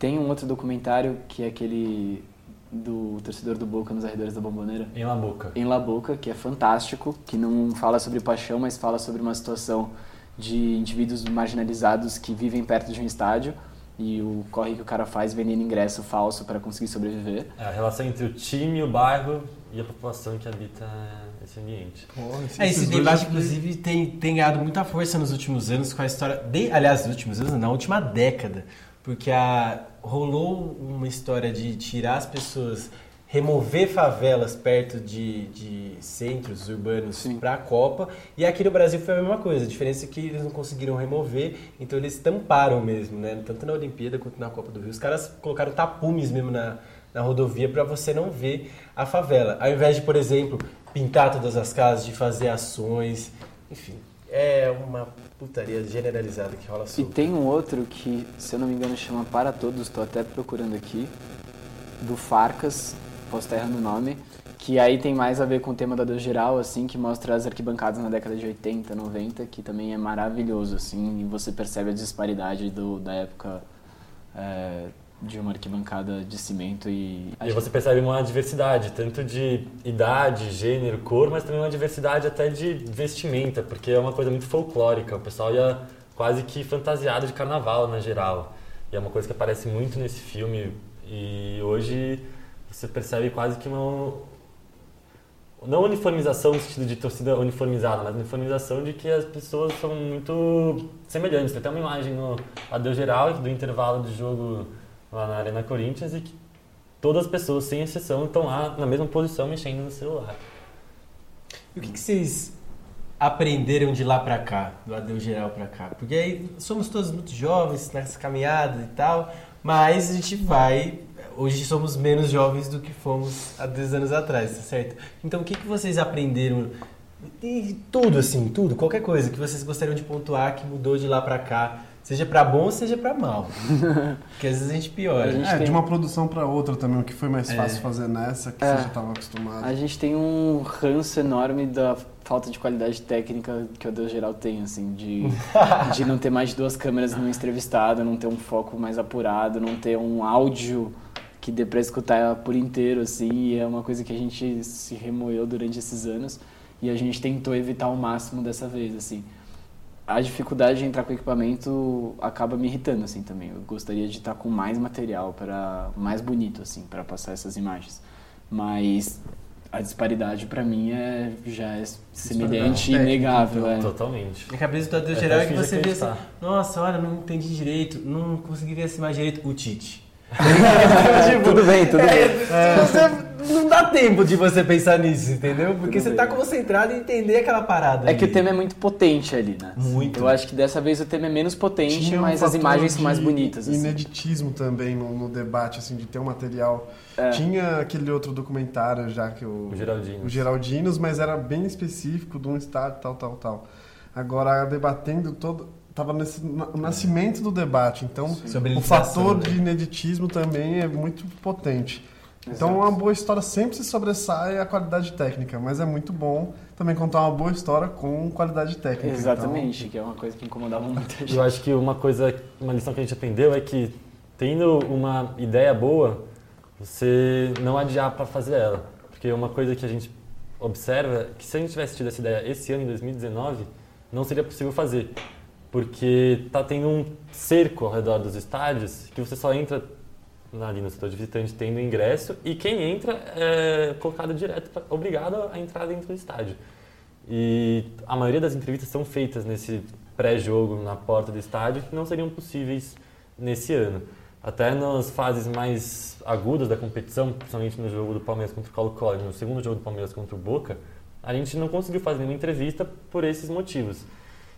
Tem um outro documentário que é aquele do torcedor do Boca nos arredores da Bomboneira. Em La Boca. Em La Boca, que é fantástico, que não fala sobre paixão, mas fala sobre uma situação de indivíduos marginalizados que vivem perto de um estádio e o corre que o cara faz vendendo ingresso falso para conseguir sobreviver. É a relação entre o time, o bairro e a população que habita esse ambiente. É, esse debate, inclusive, tem, tem ganhado muita força nos últimos anos com a história. De, aliás, nos últimos anos, na última década. Porque a, rolou uma história de tirar as pessoas, remover favelas perto de, de centros urbanos para a Copa. E aqui no Brasil foi a mesma coisa. A diferença é que eles não conseguiram remover, então eles tamparam mesmo, né? Tanto na Olimpíada quanto na Copa do Rio. Os caras colocaram tapumes mesmo na, na rodovia para você não ver a favela. Ao invés de, por exemplo, pintar todas as casas, de fazer ações, enfim. É uma putaria generalizada que rola E solta. tem um outro que, se eu não me engano, chama Para Todos, estou até procurando aqui, do Farcas, posso estar errando o nome, que aí tem mais a ver com o tema da Deus Geral, assim, que mostra as arquibancadas na década de 80, 90, que também é maravilhoso, assim, e você percebe a disparidade do, da época é, de uma arquibancada de cimento e... E você percebe uma diversidade, tanto de idade, gênero, cor, mas também uma diversidade até de vestimenta, porque é uma coisa muito folclórica. O pessoal ia quase que fantasiado de carnaval, na geral. E é uma coisa que aparece muito nesse filme. E hoje você percebe quase que uma. Não uniformização no sentido de torcida uniformizada, mas uniformização de que as pessoas são muito semelhantes. Tem até uma imagem no Adeus Geral do intervalo de jogo lá na Arena Corinthians e que todas as pessoas, sem exceção, estão lá na mesma posição mexendo no celular. E o que, que vocês aprenderam de lá pra cá, do Adeus Geral pra cá? Porque aí somos todos muito jovens nessa caminhada e tal, mas a gente vai. Hoje somos menos jovens do que fomos há 10 anos atrás, tá certo? Então o que, que vocês aprenderam? E tudo, assim, tudo, qualquer coisa que vocês gostariam de pontuar que mudou de lá pra cá, seja pra bom ou seja pra mal. Porque às vezes a gente piora. É, de uma produção pra outra também, o que foi mais É. fácil fazer nessa, que É. você já estava acostumado. A gente tem um ranço enorme da falta de qualidade técnica que o Deus Geral tem, assim, de, de não ter mais de duas câmeras no entrevistado, não ter um foco mais apurado, não ter um áudio que dê pra escutar por inteiro, assim, e é uma coisa que a gente se remoeu durante esses anos e a gente tentou evitar ao máximo dessa vez, assim. A dificuldade de entrar com equipamento acaba me irritando, assim, também. Eu gostaria de estar com mais material, para mais bonito, assim, para passar essas imagens. Mas a disparidade para mim é já é semelhante e inegável. então. É. Totalmente. Minha cabeça do É Geral é que você vê assim, nossa, olha, não entendi direito, não consegui ver essa imagem direito, o Tite. Tudo bem, tudo É, bem. Você, não dá tempo de você pensar nisso, entendeu? Porque você tá concentrado em entender aquela parada. É que o ali. tema é muito potente ali, né? Muito. Eu acho que dessa vez o tema é menos potente, Tinha um mas as fator imagens são mais bonitas. Assim. Ineditismo também no, no debate, assim, de ter um material. É. Tinha aquele outro documentário já que o. O Geraldinos. O Geraldinos, mas era bem específico de um estado, tal, tal, tal. Agora, debatendo todo. Tava nesse o nascimento do debate, então Sobre o fator né? de ineditismo também é muito potente. Então, uma boa história sempre se sobressai a qualidade técnica, mas é muito bom também contar uma boa história com qualidade técnica. Exatamente, que é uma coisa que incomodava muita gente. Eu acho que uma coisa, uma lição que a gente aprendeu é que tendo uma ideia boa, você não adiar para fazer ela. Porque uma coisa que a gente observa é que se a gente tivesse tido essa ideia esse ano, em 2019, não seria possível fazer. Porque tá tendo um cerco ao redor dos estádios que você só entra ali no setor de visitante tendo ingresso e quem entra é colocado direto, pra, obrigado a entrar dentro do estádio. E a maioria das entrevistas são feitas nesse pré-jogo na porta do estádio que não seriam possíveis nesse ano. Até nas fases mais agudas da competição, principalmente no jogo do Palmeiras contra o Colo-Colo no segundo jogo do Palmeiras contra o Boca, a gente não conseguiu fazer nenhuma entrevista por esses motivos.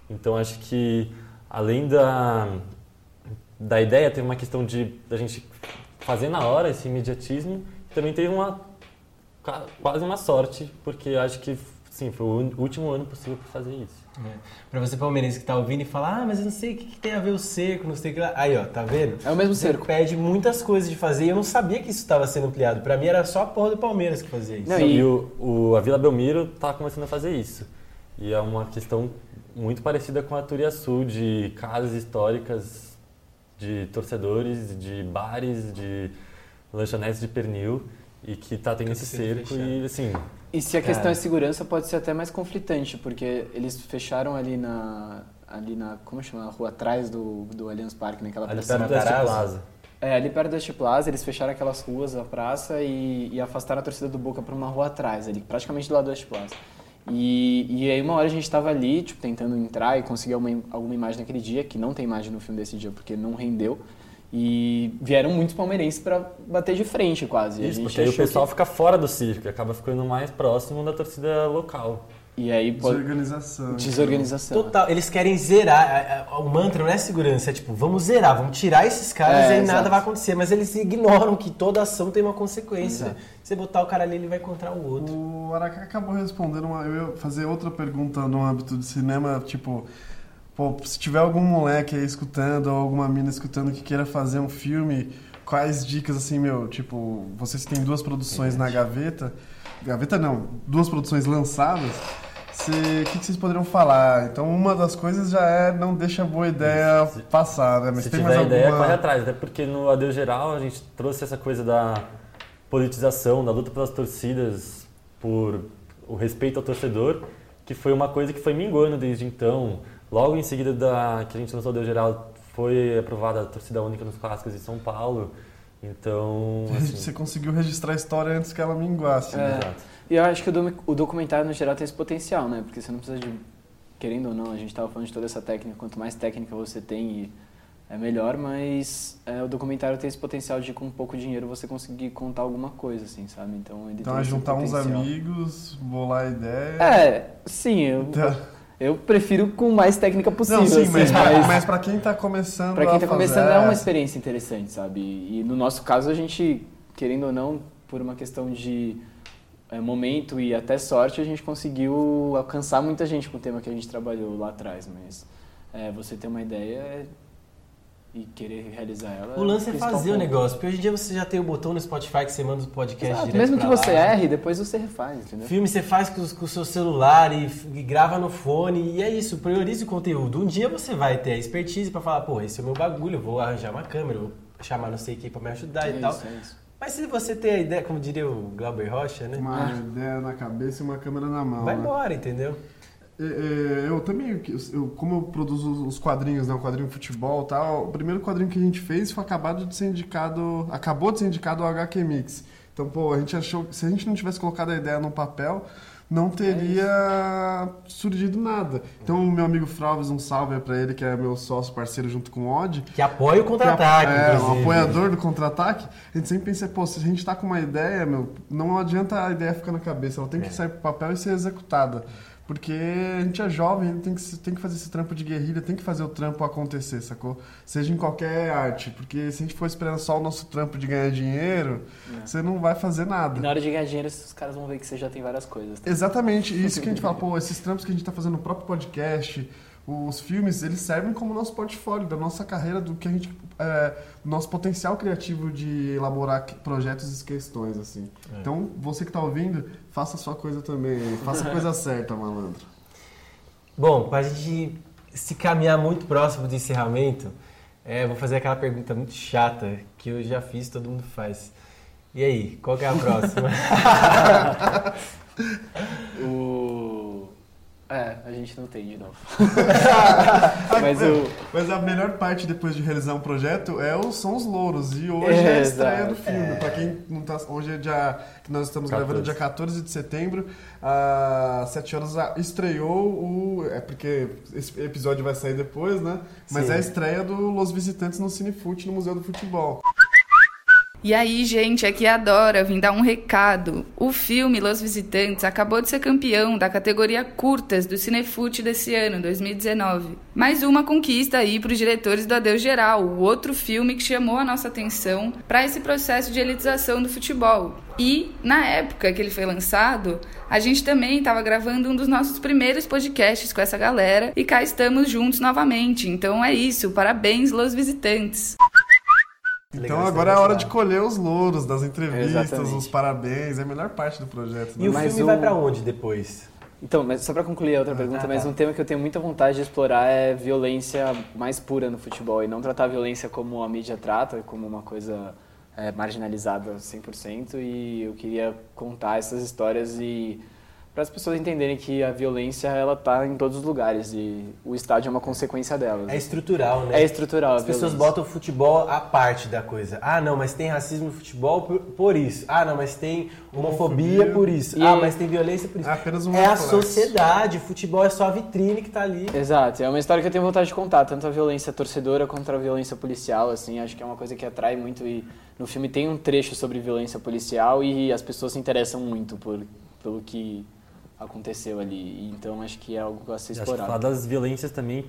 Então acho que além da, da ideia, tem uma questão de da gente fazer na hora esse imediatismo, também teve uma quase uma sorte, porque acho que sim, foi o último ano possível para fazer isso. É. Pra você palmeirense que tá ouvindo e fala, ah, mas eu não sei o que, que tem a ver o cerco, não sei o que lá. Aí, ó, tá vendo? É o mesmo Você cerco. pede muitas coisas de fazer e eu não sabia que isso estava sendo ampliado. Pra mim era só a porra do Palmeiras que fazia isso. Não, e e- o, o- a Vila Belmiro tá começando a fazer isso. E é uma questão muito parecida com a Turiaçu, de casas históricas de torcedores, de bares, de lanchonetes de pernil, e que tá tendo esse cerco fechado. e assim... E se a questão Cara. é segurança, pode ser até mais conflitante, porque eles fecharam ali na. ali na. como chama? A rua atrás do, do Allianz Parque, naquela Ali praça. perto Este Matarazzo. Plaza. É, ali perto da Este Plaza, eles fecharam aquelas ruas, a praça, e, e afastaram a torcida do Boca para uma rua atrás, ali, praticamente do lado do Este Plaza. E, e aí uma hora a gente estava ali, tipo, tentando entrar e conseguir alguma, alguma imagem naquele dia, que não tem imagem no filme desse dia, porque não rendeu. E vieram muitos palmeirenses para bater de frente, quase. Isso, porque aí o pessoal que- fica fora do circo e acaba ficando mais próximo da torcida local. E aí pode... Desorganização. Desorganização. Total, eles querem zerar. a- a- O mantra não é segurança, é tipo, vamos zerar, vamos tirar esses caras É, e aí nada vai acontecer. Mas eles ignoram que toda ação tem uma consequência. Exato. Você botar o cara ali, ele vai encontrar o outro. O Araka acabou respondendo uma. Eu ia fazer outra pergunta no âmbito de cinema, tipo. Pô, se tiver algum moleque aí escutando ou alguma mina escutando que queira fazer um filme, quais dicas assim, meu? Tipo, vocês têm duas produções na gaveta. Gaveta não, duas produções lançadas. O que, que vocês poderiam falar? Então, uma das coisas já é não deixa a boa ideia Se- passar, né? Mas Se tem tiver mais ideia, alguma... corre atrás. Até porque no Adeus Geral a gente trouxe essa coisa da politização, da luta pelas torcidas, por o respeito ao torcedor, que foi uma coisa que foi minguando desde então. Logo em seguida da que a gente lançou o Adeus Geral, foi aprovada a torcida única nos clássicos em São Paulo. Então, assim, Você conseguiu registrar a história antes que ela minguasse. né? É. exato. E eu acho que o, docu- o documentário, no geral, tem esse potencial, né? Porque você não precisa de... Querendo ou não, a gente estava falando de toda essa técnica. Quanto mais técnica você tem, e é melhor. Mas é, o documentário tem esse potencial de, com pouco dinheiro, você conseguir contar alguma coisa, assim, sabe? Então, ele Então tem é esse juntar uns potencial. amigos, bolar a ideia. É, sim, eu, Tá. Eu prefiro com mais técnica possível. Não, sim, assim, mas, mas- mas pra quem tá começando. Pra quem tá fazer- começando é uma experiência interessante, sabe? E no nosso caso a gente, querendo ou não, por uma questão de é, momento e até sorte, a gente conseguiu alcançar muita gente com o tema que a gente trabalhou lá atrás. Mas é, você ter uma ideia e querer realizar ela. O lance é fazer o negócio, porque hoje em dia você já tem o botão no Spotify que você manda o podcast Exato, direto mesmo que você lá. erre, depois você refaz, entendeu? Filme você faz com, com o seu celular e, e grava no fone, e é isso, priorize o conteúdo. Um dia você vai ter a expertise pra falar, pô, esse é o meu bagulho, eu vou arranjar uma câmera, eu vou chamar não sei quem pra me ajudar É e tal. isso, é isso. Mas se você tem a ideia, como diria o Glauber Rocha, né? Uma ideia na cabeça e uma câmera na mão. Vai né? embora, entendeu? É, é, Eu também, eu, como eu produzo os quadrinhos, né, o quadrinho futebol e tal, o primeiro quadrinho que a gente fez foi acabado de ser indicado, acabou de ser indicado ao HQ Mix. Então, pô, a gente achou que se a gente não tivesse colocado a ideia no papel, não teria surgido nada. Então, o meu amigo Fralves, um salve pra ele, que é meu sócio parceiro junto com o Odd, Que apoia o contra-ataque. é, um apoiador do contra-ataque, a gente sempre pensa, pô, se a gente tá com uma ideia, meu, não adianta a ideia ficar na cabeça, ela tem que É. sair pro papel e ser executada. Porque a gente é jovem, a gente tem que, tem que fazer esse trampo de guerrilha, tem que fazer o trampo acontecer, sacou? Seja em qualquer arte. Porque se a gente for esperando só o nosso trampo de ganhar dinheiro, você não vai fazer E nada. na hora de ganhar dinheiro, os caras vão ver que você já tem várias coisas. tá? Exatamente, isso que a gente fala, pô, esses trampos que a gente tá fazendo no próprio podcast, os filmes, eles servem como nosso portfólio, da nossa carreira, do que a gente. É, nosso potencial criativo de elaborar projetos e questões, assim. Então, você que tá ouvindo, faça a sua coisa também, faça a coisa certa, malandro. Bom, pra gente se caminhar muito próximo do encerramento, é, vou fazer aquela pergunta muito chata que eu já fiz, todo mundo faz. E aí, qual que é a próxima? O... É, a gente não tem de novo. Mas o... Mas a melhor parte depois de realizar um projeto é o, são os louros. E hoje é, a É, estreia do filme. Pra quem não tá. Hoje é dia. que Nós estamos 14. gravando dia 14 de setembro. Às 7 horas a- estreou o. É porque esse episódio vai sair depois, né? Mas Sim. é a estreia do Los Visitantes no Cinefute, no Museu do Futebol. E aí, gente, aqui adora vim dar um recado. O filme Los Visitantes acabou de ser campeão da categoria curtas do Cinefute desse ano, 2019. Mais uma conquista aí para os diretores do Adeus Geral, o outro filme que chamou a nossa atenção para esse processo de elitização do futebol. E, na época que ele foi lançado, a gente também estava gravando um dos nossos primeiros podcasts com essa galera e cá estamos juntos novamente. Então é isso, parabéns, Los Visitantes! Então agora é a hora de colher os louros das entrevistas, Exatamente. os parabéns, é a melhor parte do projeto. né? E o Mas filme o- vai pra onde depois? Então, mas só pra concluir a outra pergunta, tá, mas tá. um tema que eu tenho muita vontade de explorar é violência mais pura no futebol e não tratar a violência como a mídia trata, como uma coisa é, marginalizada 100%. E eu queria contar essas histórias e para as pessoas entenderem que a violência ela tá em todos os lugares e o estádio é uma consequência delas. É estrutural, né? É estrutural. a As pessoas violência. botam o futebol à parte da coisa. Ah, não, mas tem racismo no futebol por, por isso. Ah, não, mas tem homofobia, Homofobia. por isso. E- Ah, mas tem violência por isso. É apenas um É a sociedade. O futebol é só a vitrine que tá ali. Exato, é uma história que eu tenho vontade de contar, tanto a violência torcedora quanto a violência policial, assim, acho que é uma coisa que atrai muito e no filme tem um trecho sobre violência policial e as pessoas se interessam muito por, pelo que aconteceu ali, então acho que é algo que vai ser E acho que falar das violências também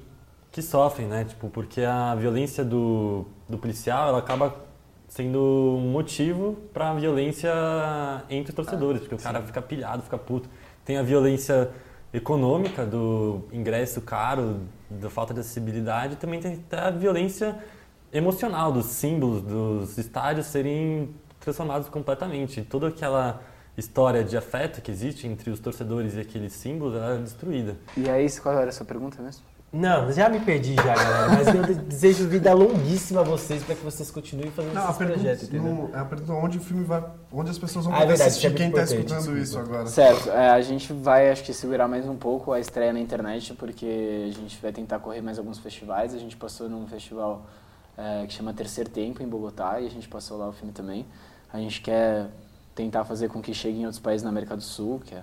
que sofrem, né? Tipo, porque a violência do, do policial, ela acaba sendo um motivo para violência entre os torcedores, porque o cara fica pilhado, fica puto. Tem a violência econômica do ingresso caro, da falta de acessibilidade, também tem até a violência emocional dos símbolos dos estádios serem transformados completamente. Toda aquela história de afeto que existe entre os torcedores e aqueles símbolos ela é destruída. E aí, qual era a sua pergunta mesmo? Não, já me perdi já, galera. Mas eu desejo vida longuíssima a vocês para que vocês continuem fazendo Não, a esses pergunta, projetos, entendeu? não, é a pergunta onde o filme vai. Onde as pessoas vão Ah, é poder verdade, assistir é quem está escutando desculpa. isso agora. Certo, é, a gente vai, acho que, segurar mais um pouco a estreia na internet, porque a gente vai tentar correr mais alguns festivais. A gente passou num festival é, que chama Terceiro Tempo, em Bogotá, e a gente passou lá o filme também. A gente quer tentar fazer com que chegue em outros países na América do Sul, que é,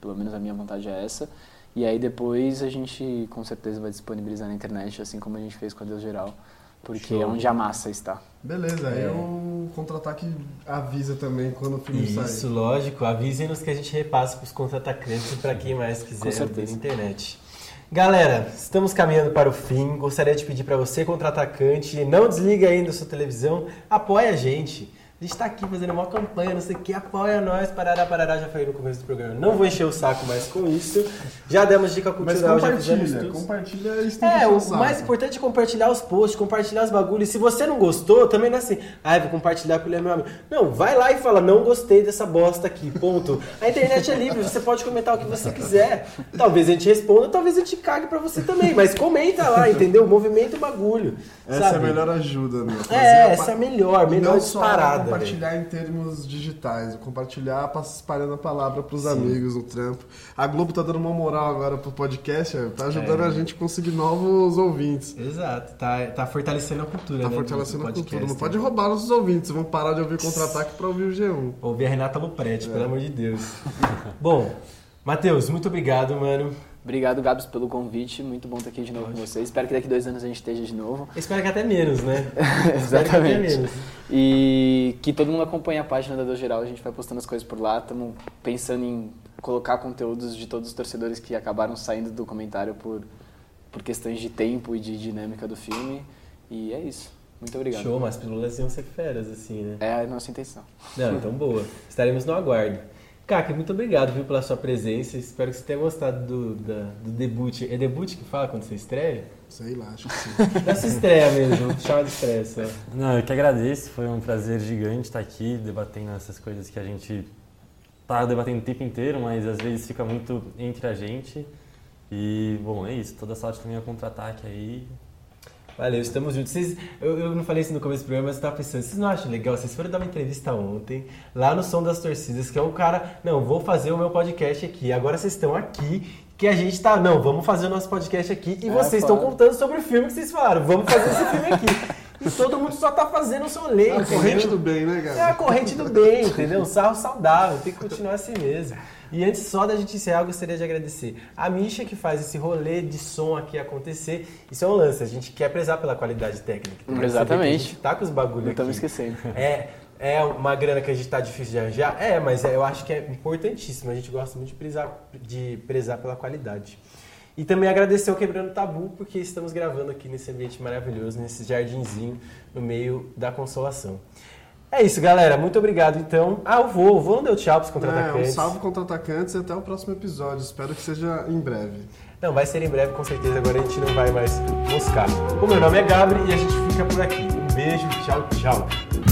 pelo menos a minha vontade é essa. E aí depois a gente, com certeza, vai disponibilizar na internet, assim como a gente fez com a Deus Geral, porque Show. é onde a massa está. Beleza, aí É. o contra-ataque avisa também quando o filme Isso, sair. lógico. Avisem-nos que a gente repassa para os contra-atacantes e para quem mais quiser Com certeza. ouvir na internet. Galera, estamos caminhando para o fim. Gostaria de pedir para você, contra-atacante, não desliga ainda a sua televisão, apoia a gente. A gente tá aqui fazendo uma campanha, não sei o que, apoia nós, parará, parará, já falei no começo do programa. Não vou encher o saco mais com isso. Já demos dica Mas cultural, já fizemos compartilha, tudo. compartilha isso É, o mais importante é compartilhar os posts, compartilhar os bagulhos. Se você não gostou, também não é assim, ah, vou compartilhar porque ele é meu amigo. Não, vai lá e fala, não gostei dessa bosta aqui, ponto. A internet é livre, você pode comentar o que você quiser. Talvez a gente responda, talvez a gente cague pra você também, mas comenta lá, entendeu? Movimenta o bagulho. Essa sabe? é a melhor ajuda, meu. Fazer É, essa é a melhor, melhor disparada. Compartilhar em termos digitais, compartilhar espalhando a palavra pros amigos no trampo. A Globo tá dando uma moral agora pro podcast, ó, tá ajudando É. a gente a conseguir novos ouvintes. Exato, tá, tá fortalecendo a cultura, Tá né? fortalecendo do a cultura. Não né? pode roubar nossos ouvintes, vão parar de ouvir contra-ataque pra ouvir o G1. Ouvir a Renata Luprete, pelo amor de Deus. Bom, Matheus, muito obrigado, mano. Obrigado, Gabs, pelo convite. Muito bom estar aqui de novo com vocês. Espero que daqui dois anos a gente esteja de novo. Espero que até menos, né? Espero que até Exatamente. menos. E que todo mundo acompanhe a página da Do Geral. A gente vai postando as coisas por lá. Estamos pensando em colocar conteúdos de todos os torcedores que acabaram saindo do comentário por, por questões de tempo e de dinâmica do filme. E é isso. Muito obrigado. Show, mas pílulas iam ser feras, assim, né? É a nossa intenção. Não, então boa. Estaremos no aguardo. Kaka, muito obrigado viu, pela sua presença. Espero que você tenha gostado do, da- do debut. É debut que fala quando você estreia? Sei lá, acho que sim. Da sua estreia mesmo, chama de estreia só. Não, eu que agradeço, foi um prazer gigante estar aqui debatendo essas coisas que a gente tá debatendo o tempo inteiro, mas às vezes fica muito entre a gente. E, bom, é isso. Toda sorte também ao contra-ataque aí. Valeu, estamos juntos. Vocês, eu, eu não falei isso no começo do programa, mas eu tava pensando, vocês não acham legal? Vocês foram dar uma entrevista ontem, lá no Som das Torcidas, que é um cara, não, vou fazer o meu podcast aqui. Agora vocês estão aqui, que a gente tá, não, vamos fazer o nosso podcast aqui. E É, vocês estão contando sobre o filme que vocês falaram, vamos fazer esse filme aqui. E todo mundo só tá fazendo o seu lei, É a corrente do bem, né, cara? É a corrente do bem, entendeu? Um sarro saudável, tem que continuar assim mesmo. E antes só da gente encerrar, eu gostaria de agradecer a Misha que faz esse rolê de som aqui acontecer. Isso é um lance, a gente quer prezar pela qualidade técnica. Exatamente. A gente tá com os bagulhos estamos aqui. esquecendo. É, É uma grana que a gente tá difícil de arranjar? É, mas é- eu acho que é importantíssimo. A gente gosta muito de prezar, de prezar pela qualidade. E também agradecer ao Quebrando Tabu, porque estamos gravando aqui nesse ambiente maravilhoso, nesse jardinzinho no meio da consolação. É isso, galera. Muito obrigado, então. Ah, eu vou. O vô não deu tchau pros É, um contra-atacantes. salve contra-atacantes e até o próximo episódio. Espero que seja em breve. Não, vai ser em breve, com certeza. Agora a gente não vai mais buscar. O meu nome é Gabri e a gente fica por aqui. Um beijo, tchau, tchau.